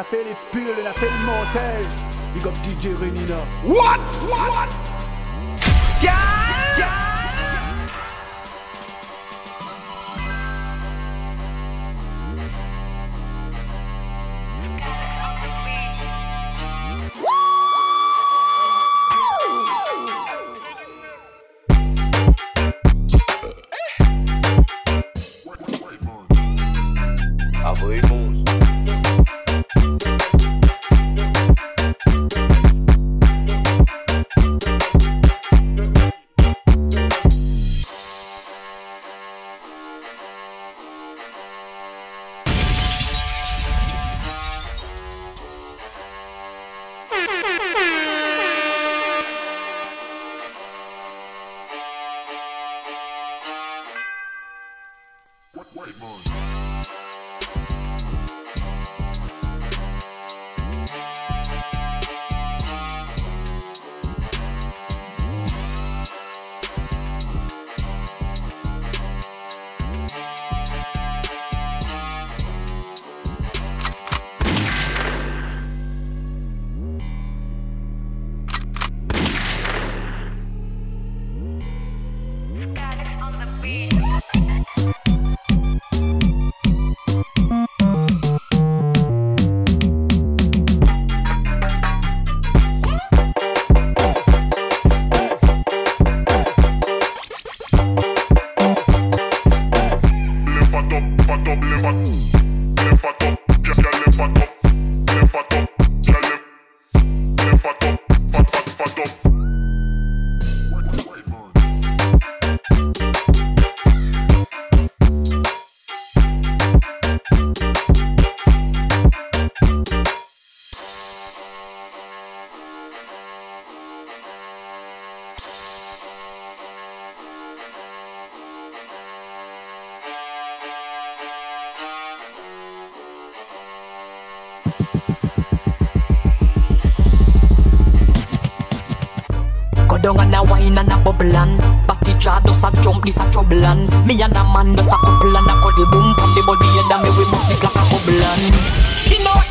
a fait les piles, on a fait le motel. Big up DJ Renina. What? What? Yeah. This a trouble and me and a man just a couple and a cuddle boom pon the body and me we must it like a bubble. And you know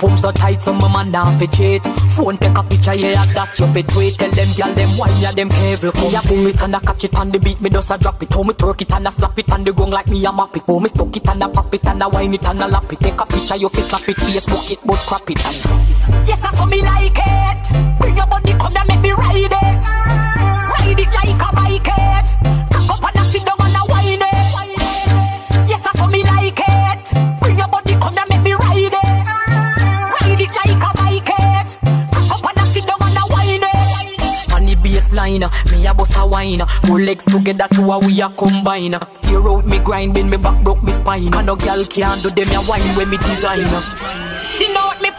Pum pum so tight, so my man down fi cheat. Phone take a picture, yeah, that you fit tweet. Tell them, girl, them why ya them cable. Me a pull it and I catch it on the beat. Me just a drop it. How me twerk it and I slap it on the gong like me a map it. Oh, me stuck it and I pop it and I wine it and I lap it. Take a picture, you fi snap it, Facebook it, but crap it and. Yes, I saw me like it. Bring your body, come and make me ride it. Baseline, me a bust a wine. Four legs together to a we a combine. Tear out me grind, bend me back, broke me spine. And no girl can do them a wine when me design. Know what me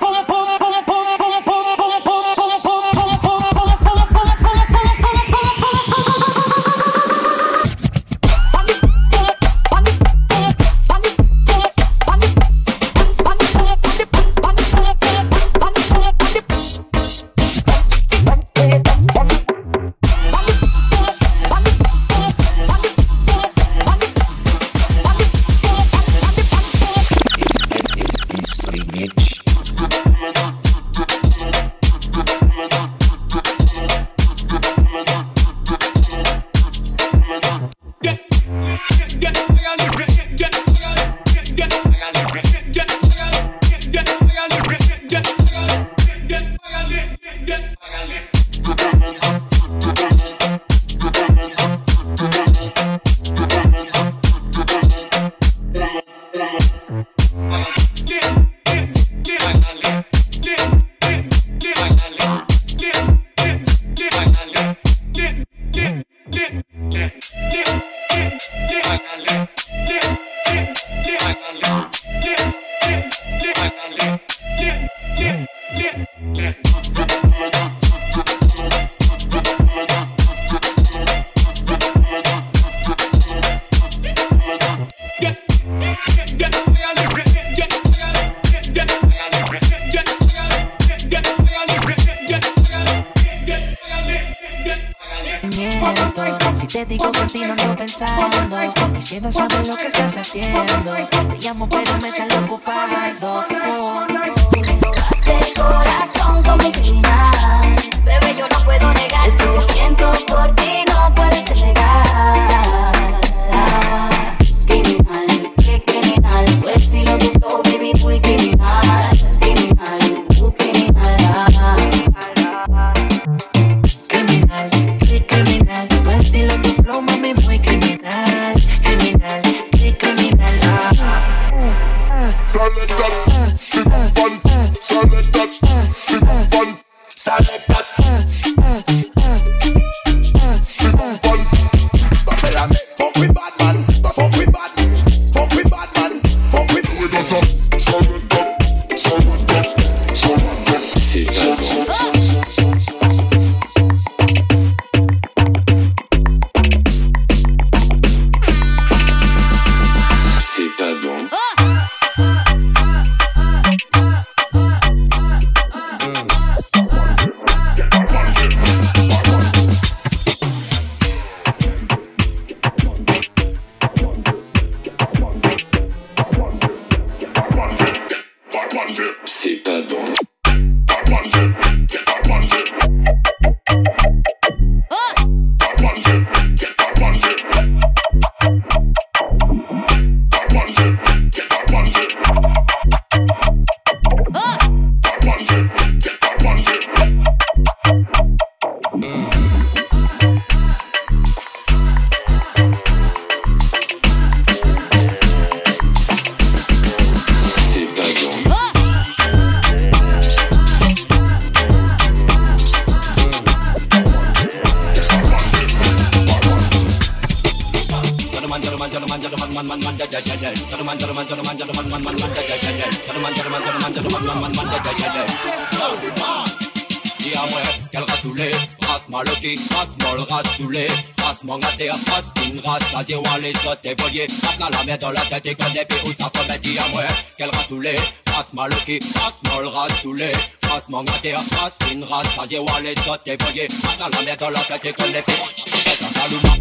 Diamă, chiar rasule, ras malochi, ras mol, rasule Ras mongatea, ras din ras, azi eu ale să te voie Ras la la mea de la tete, că de pe usa făme Diamă, chiar rasule, ras malochi, ras mol, rasule Ras mongatea, ras din ras, azi eu ale să te voie Ras la la mea de la tete, că de pe usa făme Diamă, caluma,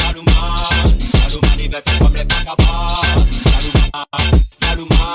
caluma, caluma, nivel pe cum le paca pa vagabonds, Salouman,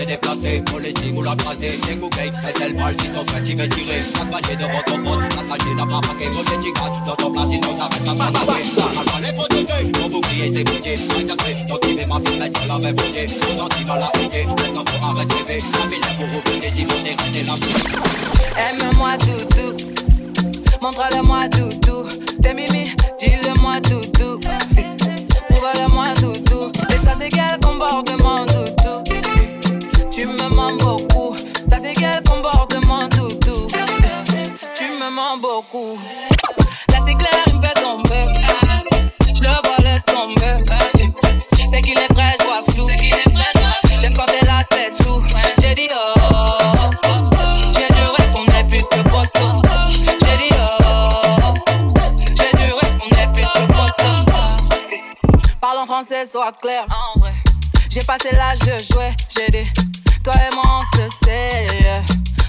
t'es déplacé, pour les signes ou la brasée, c'est cocaïne, et c'est le bal, si ton frère t'y veut tirer, passe devant ton pote, passager n'a pas marqué, gros t'es chicane, dans ton place, il nous arrête pas, pas, pas, bah, bah, bah, les protéger, pour vous crier, c'est bouger, c'est tacré, ton qui met ma fille, mais tu l'avais bougé, vous en t'y vas la aider, maintenant faut arrêter de rêver, la ville est pour vous, les signes, on est la bouche. Aime-moi doudou, montre-le-moi doudou, t'es mimi, dis-le-moi doudou, prouve-le-moi doudou, et ça c'est quel comportement doudou. Tu me mens beaucoup. Ça c'est quel comportement toutou. Tu me mens beaucoup. Là c'est clair, il me fait tomber. Je le vois, laisse tomber. C'est qu'il est vrai, je vois flou. J'aime quand t'es là, c'est tout. J'ai dit oh. J'ai dû répondre plus que poteau. J'ai dit oh. Parle en français, sois clair. J'ai passé l'âge de jouer. J'ai dit, toi et moi on se sait?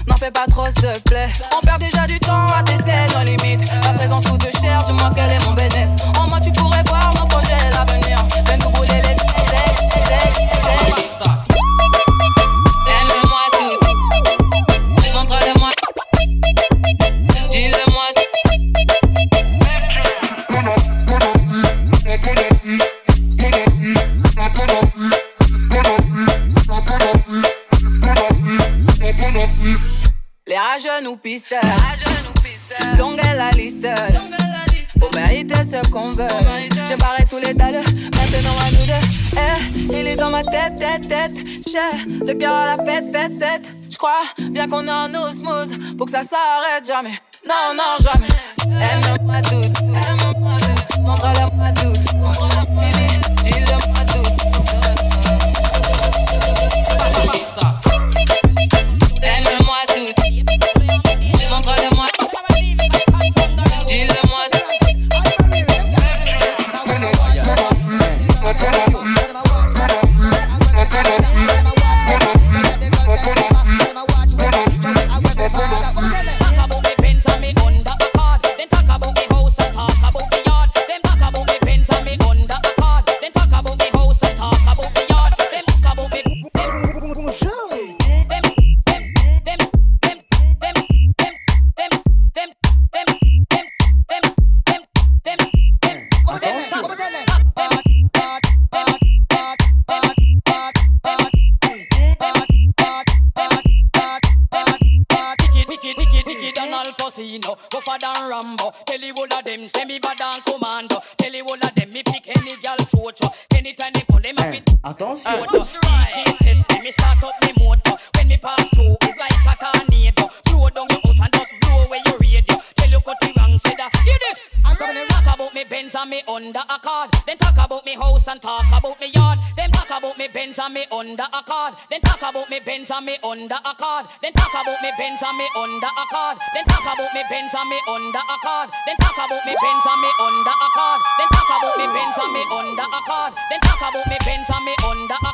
N'en fais pas trop, s'il te plaît. On perd déjà du temps à tester nos limites. Ma présence coûte cher, dis-moi quel est mon bénéfice. Pistent. Longue est la liste. Pour mériter ce qu'on veut. J'ai barré tous les dalles, maintenant à nous deux. Eh, il est dans ma tête, tête, tête. J'ai le cœur à la fête, fête, tête. J'crois bien qu'on est en osmose, faut que ça s'arrête jamais. Non, non, jamais. Aime-moi tout, aime-moi tout, montre-le-moi tout. Under a card. Then talk about me Benz and me under a card. Then talk about me Benz and me under a card. Then talk about me Benz and me under a card. Then talk about me Benz and me under a card. Then talk about me Benz and me under a card. Then talk about me Benz and me under a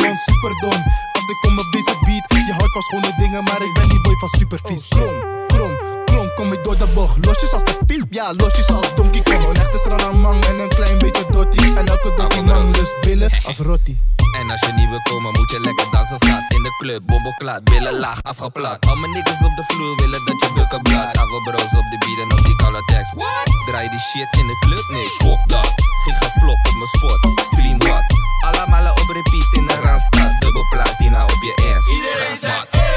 rond, super dom. Als ik kom op deze beat, je houdt van schone dingen, maar ik ben die boy van super vies. Krom, krom, krom, kom ik door de bocht. Losjes als de piep, ja, losjes als Donkey Kong. Een echte stranamang en een klein beetje dotti. En elke dotti man lust billen als rotti. En als je niet wil komen, moet je lekker dansen staat in de club. Bomboklaat, billen laag afgeplat. Al mijn niggas op de vloer willen dat je bulken blad. Avo bros op de beat en op die color text. What? Draai die shit in de club? Nee, fuck dat. Giga flop op mijn spot. Stream wat? Allemaal op repeat in de randstad. Dubbel platina op je ass. Iedereen Ga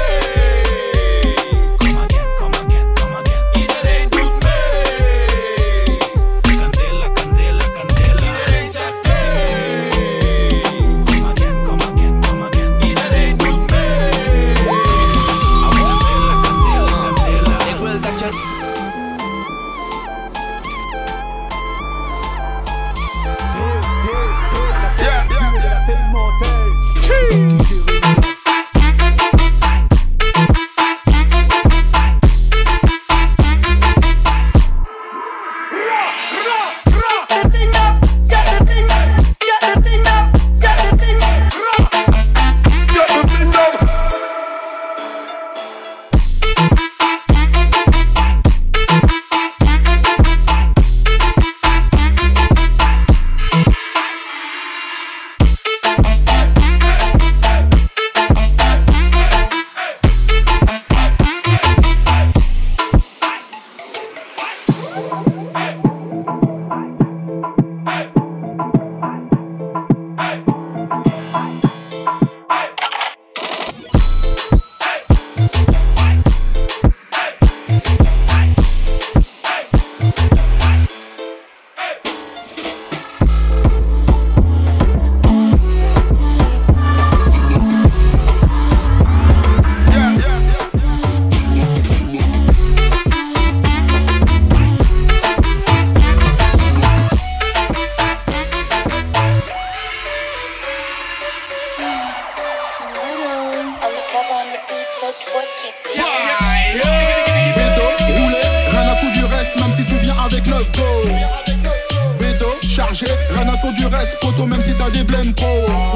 reste, poto, même si t'as des blends pro.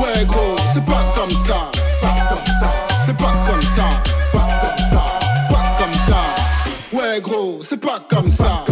Ouais, gros, c'est pas comme ça, pas comme ça, c'est pas comme ça, pas comme ça, pas comme ça. Ouais, gros, c'est pas comme ça.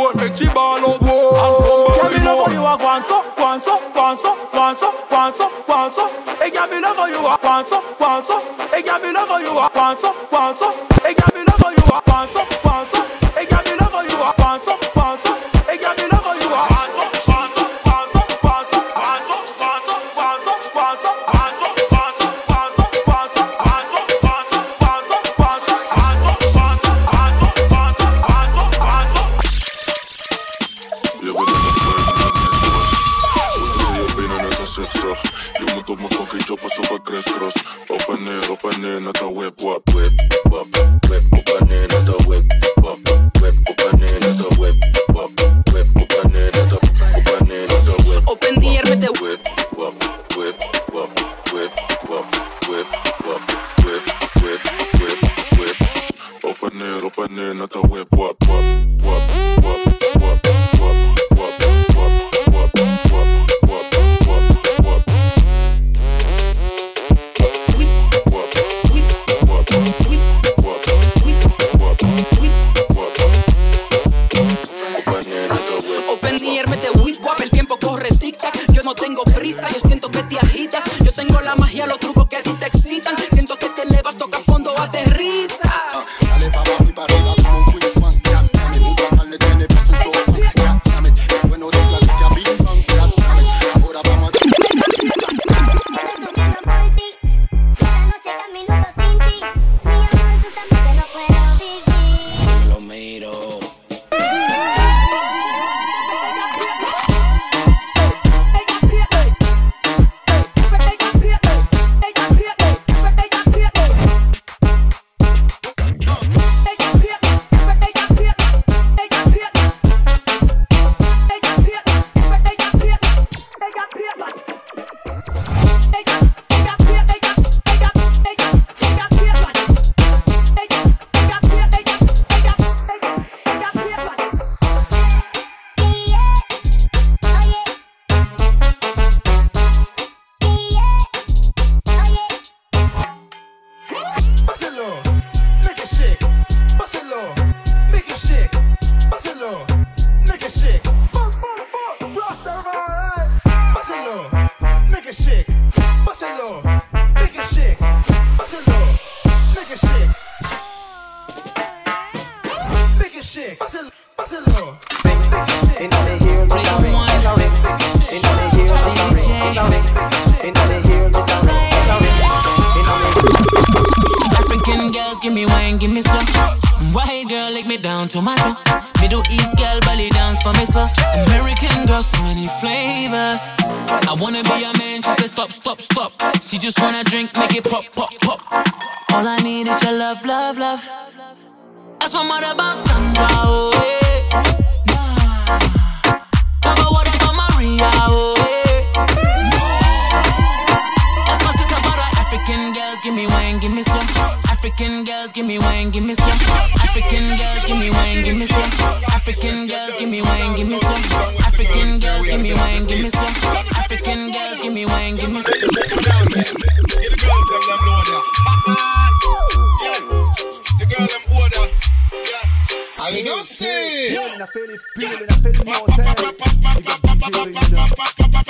court, make she ball up, Whoa. And come back yeah, me love how you are going so, going so, going so, going so, going so, going so. Hey, yeah, me love how you are going so, going so. Hey, yeah, me love how you are going so, going so. Hey, yeah.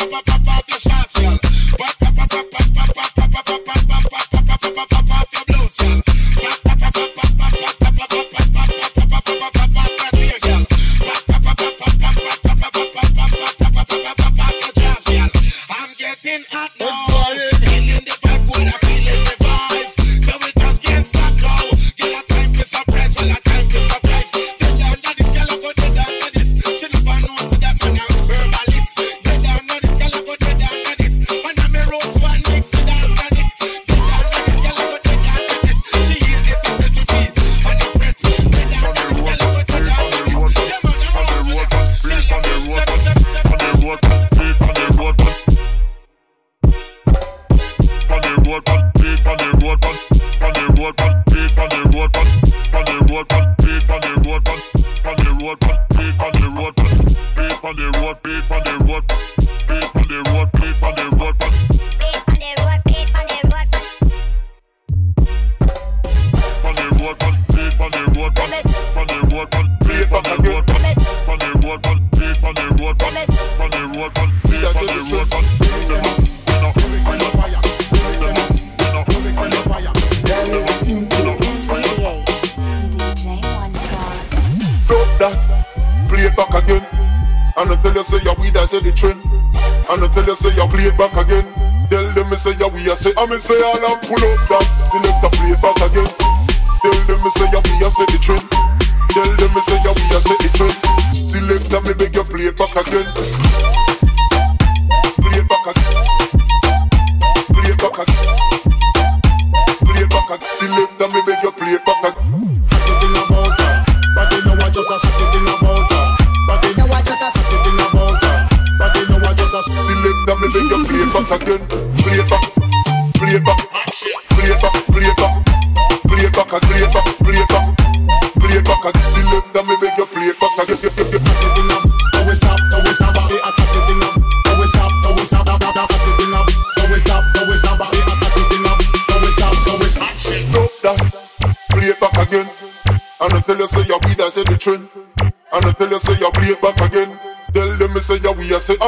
pop, pop, pop, pop your shots, y'all. I me say all and pull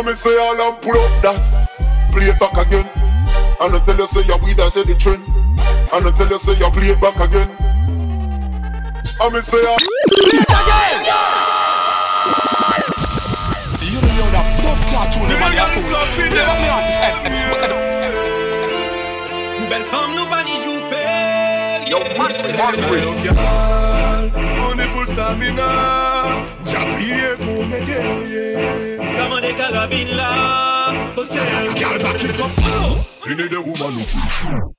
And me say all and pull up that. Play it back again. And I tell you say your weed I say the trend. And I tell you say you play it back again. And me say I Play it again! You know you're pop tattoo The man you're Play back me artist Belle femme nous pas ni jour faire Yo, J'appuie pour mes guerriers. Comment des carabines là Au ciel. Gal back it up. Oh! You need a woman who.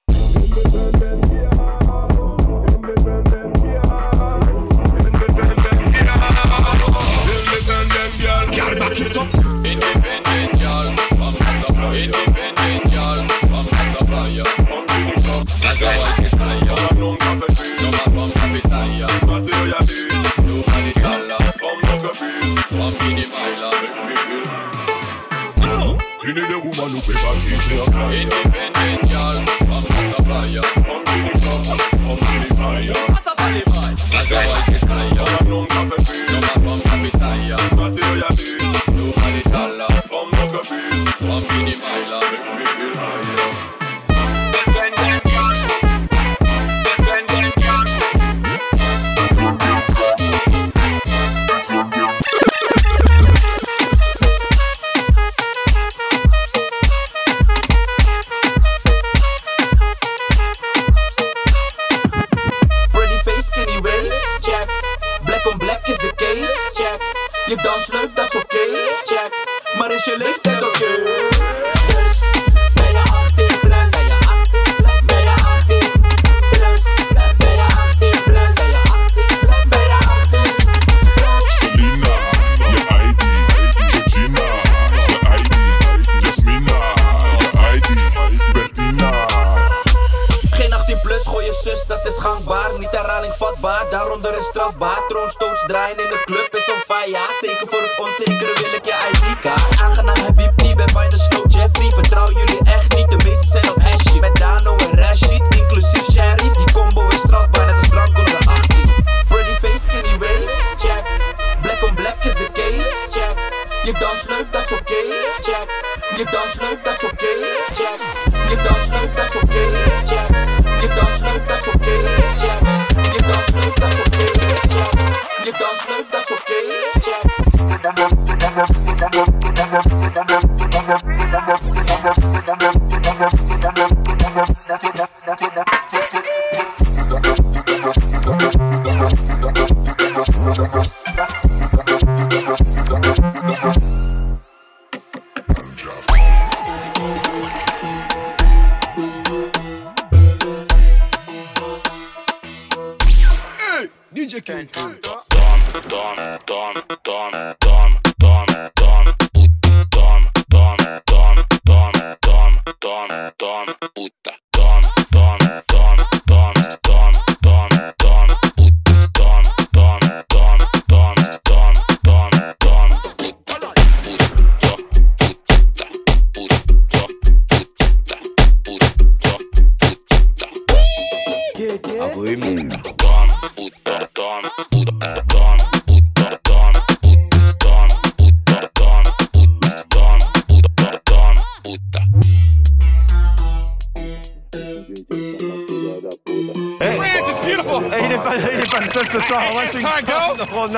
back it up. Any the woman who pay back is Independent girl, come to the fire. Come to the club, come to the fire. As a body as a voice is higher. Come on, come for free. No matter how happy tire. Not till you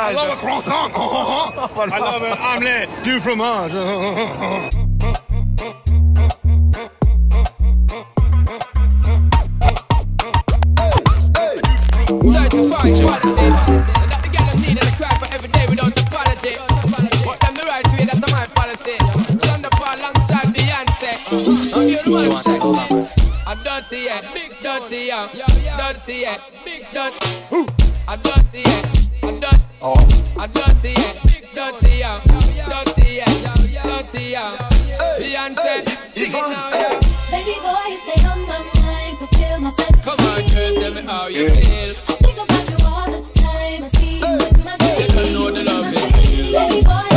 I love a croissant. I love an omelette du fromage. Certified quality. The for every day without them the right way, that's my policy. Alongside Beyonce. Dirty, big dirty, yeah, dirty, yeah, big dirty. I'm yeah. I'm. Oh. I'm Baby boy, you stay on my mind, fulfill my fantasy. Tell me how you feel. I think about you all the time. I see you in my dreams. You know the love is real. Baby boy.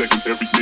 second every day.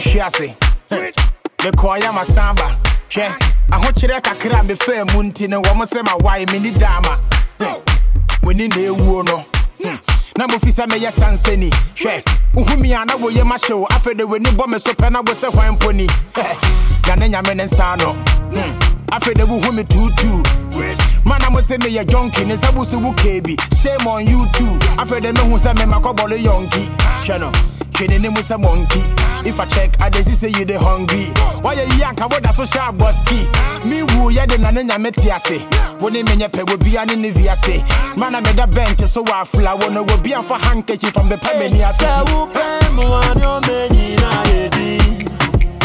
Mɛhwe ase mekɔɔyɛ masamba. Hwɛ ahokyerɛ kakra a mefaa mu nti no wɔ m sɛ mawae menni daama w'ani na ɛwuo no Hmm. na mofi sɛ meyɛ sansani hwɛ wohu mi a na woyɛ mahyɛ wo afei de w'ani bɔ me so pɛ na wo sɛ hwan mponi na ne nyame ne nsa no Hmm. afei de wohu me tuutuu Man, I'm say me a junkie, and Sabusu Bukabi. Shame on you too. I've heard them who a me my cobble yonki. Shano, Shane name was a monkey. If I check, I just say you the hungry. Why you yank? I would so sharp busky. Me woo, ya the nana metiase. When they mean peg will be an inviase. Man, I made a bent, so I fly. One will be on for handkerchief from the Pamania.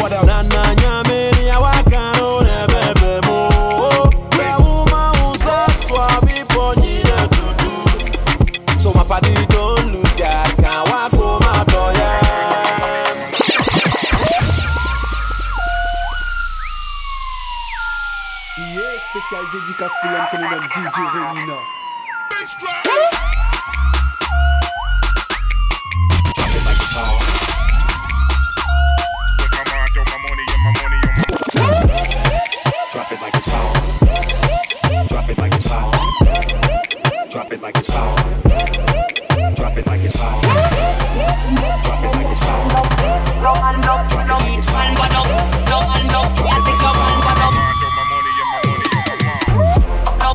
What else? Yeah, spécial dédicace pour l'homme que nous nomme DJ Renina. Drop it like it's hot. Drop it like it's hot. Drop it like it's hot. Drop it like it's hot. Drop it like it's hot. Drop it like it's hot. Drop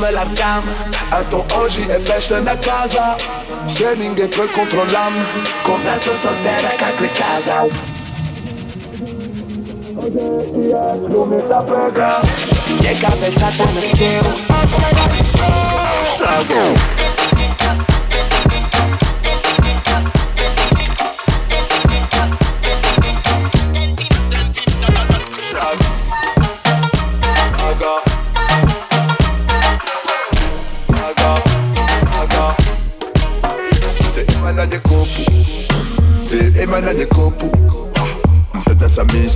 l'arcam, l'arcam Un ton oggi e festano a casa. Se ninguém peut controllam Conversa soltera cacre casa. Minha cabeça tá no céu Estragou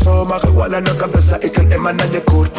so marihuana na kabisa, ik en Emma naar je koort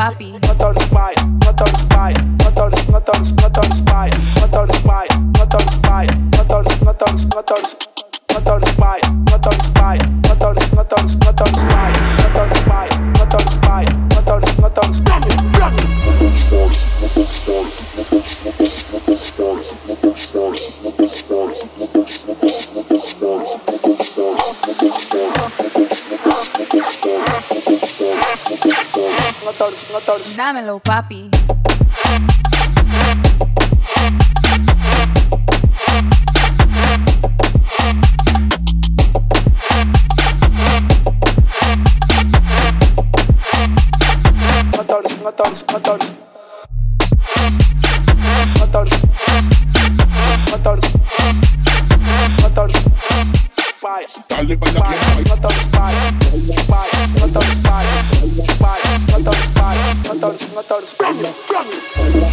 papi. paz, planta os pais, planta os pais, planta os pais, planta os pais, planta os pais, planta os pais, planta os pais.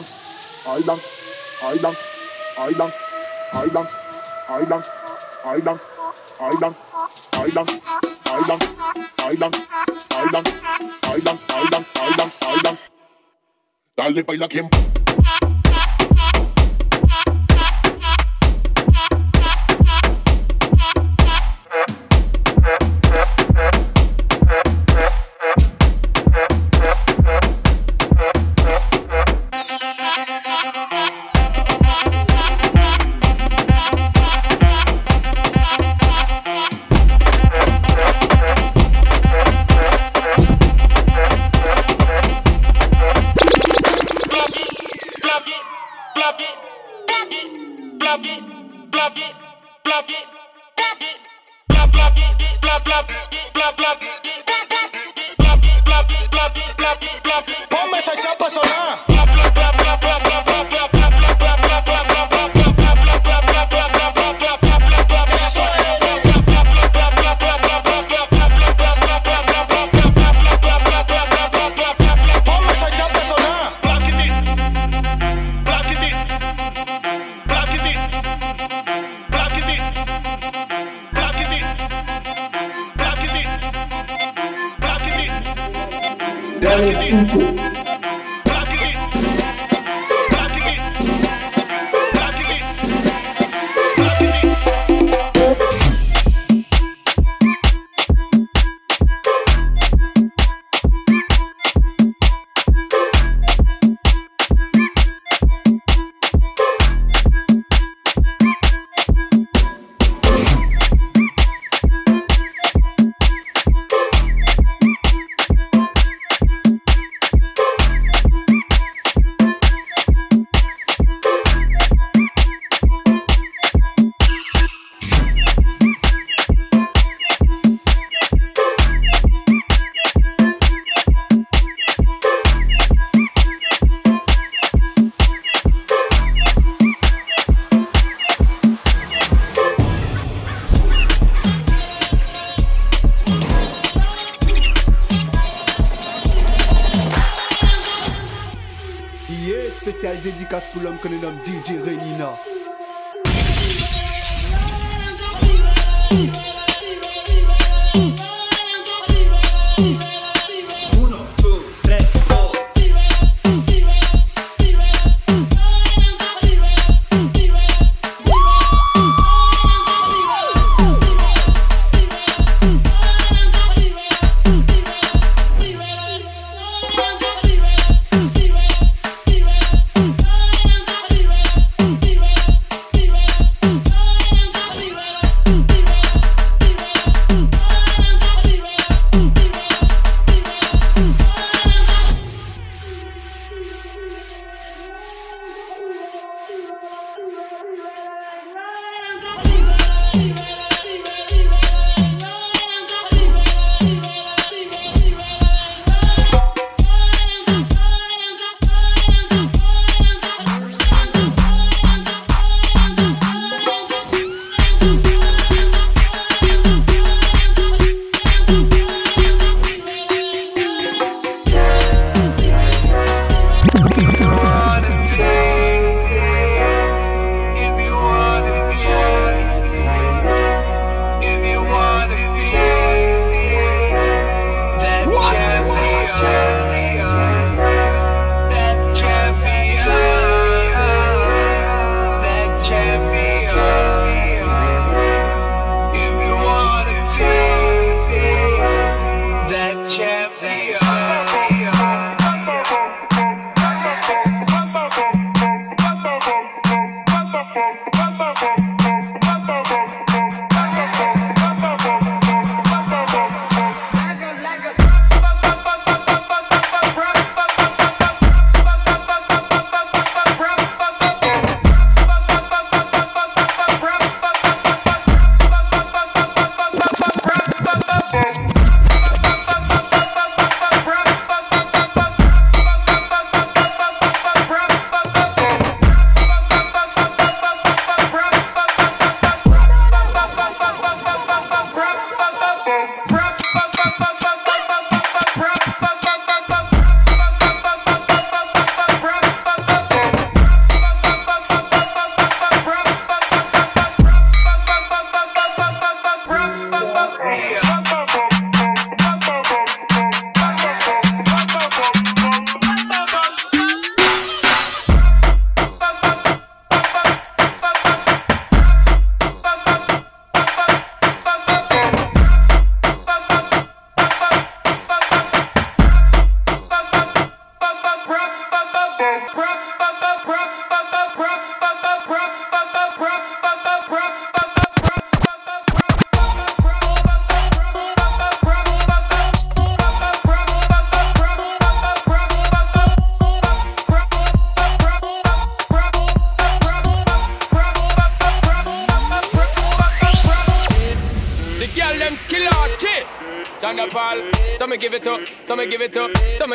Fuera de island, island, island, island, island, island, island, island, island, island, island, island, island, island, island, island. Dale baila blah, blah, blah.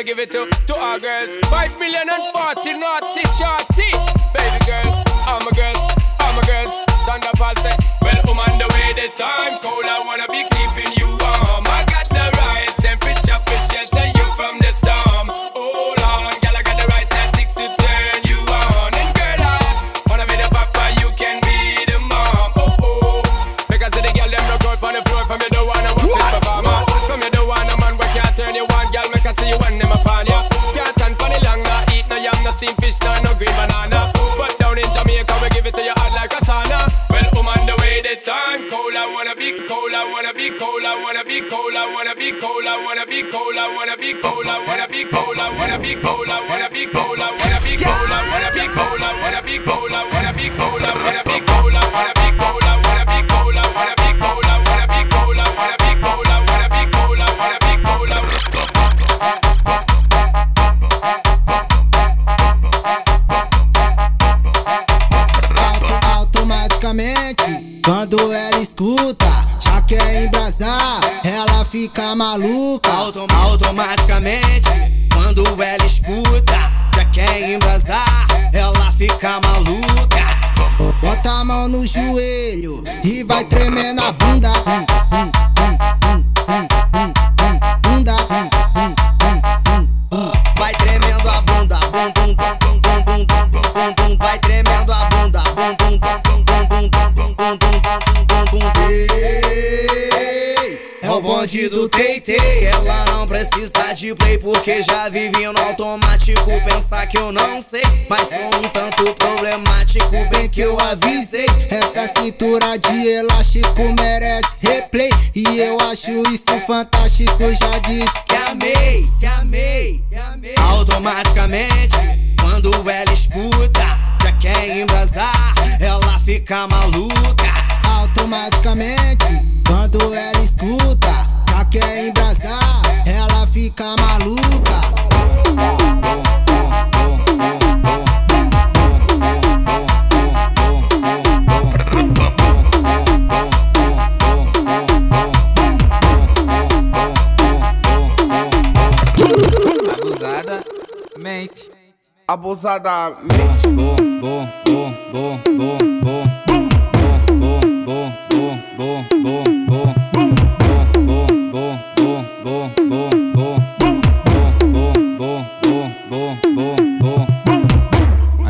give it to, to our girls. Five million and puxa pausadamente. Bom, bom, bom, bom, bom, bom,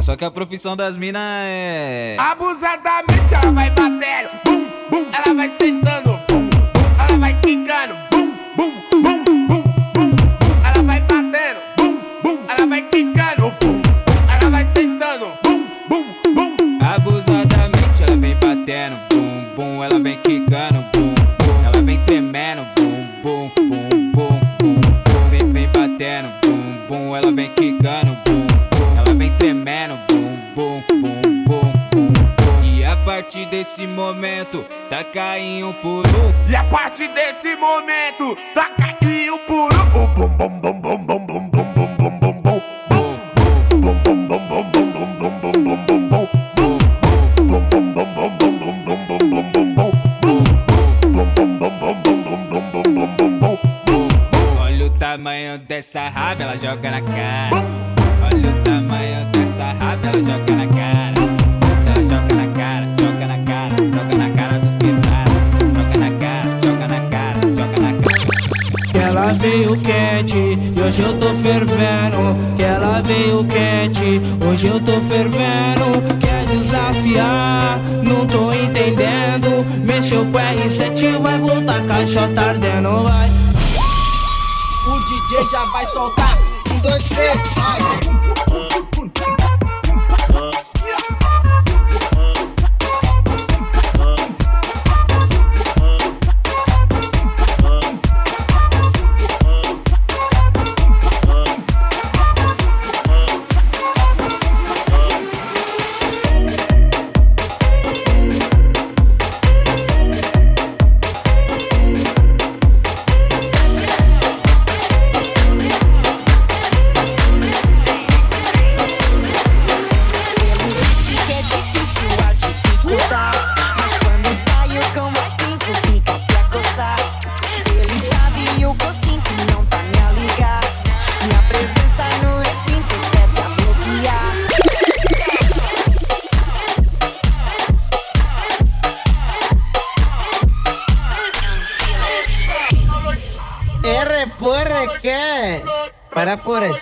só que a profissão das minas é abusadamente ela vai batendo, bum, bum, ela vai sentando, bum, bum, ela vai quicando.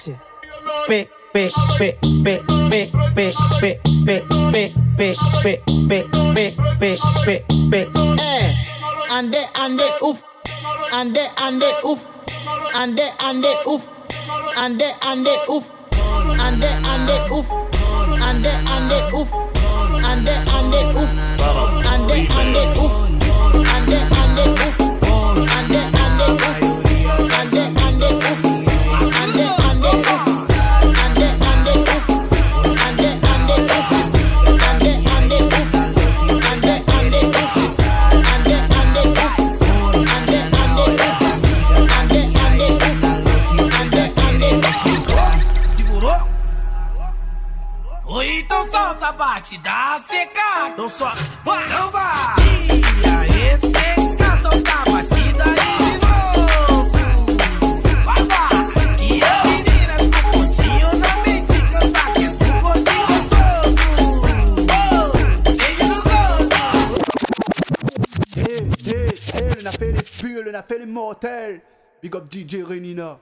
Para por esse. P, P, P, P, P, P, P, P, P, P, P, P, P, P, P, P. Eh, ande, ande, uf. Ande, ande, uf. Ande, ande, uf. Ande, ande, uf. Ande, ande, uf. Ande, ande, uf. Ande, ande, uf. Ande, ande, uf. Ande, ande, uf. Solta, bate, dá seca. Então só, vai, não vai. E aí, seca, solta a batida aí de novo. Vai, vai. E a menina ficou pontinho na mente, canta que é do gordinho gostoso. Beijo no gordo. Hey, hey, hey, on a fait les pulls, on a fait les mortels. Big up DJ Renina.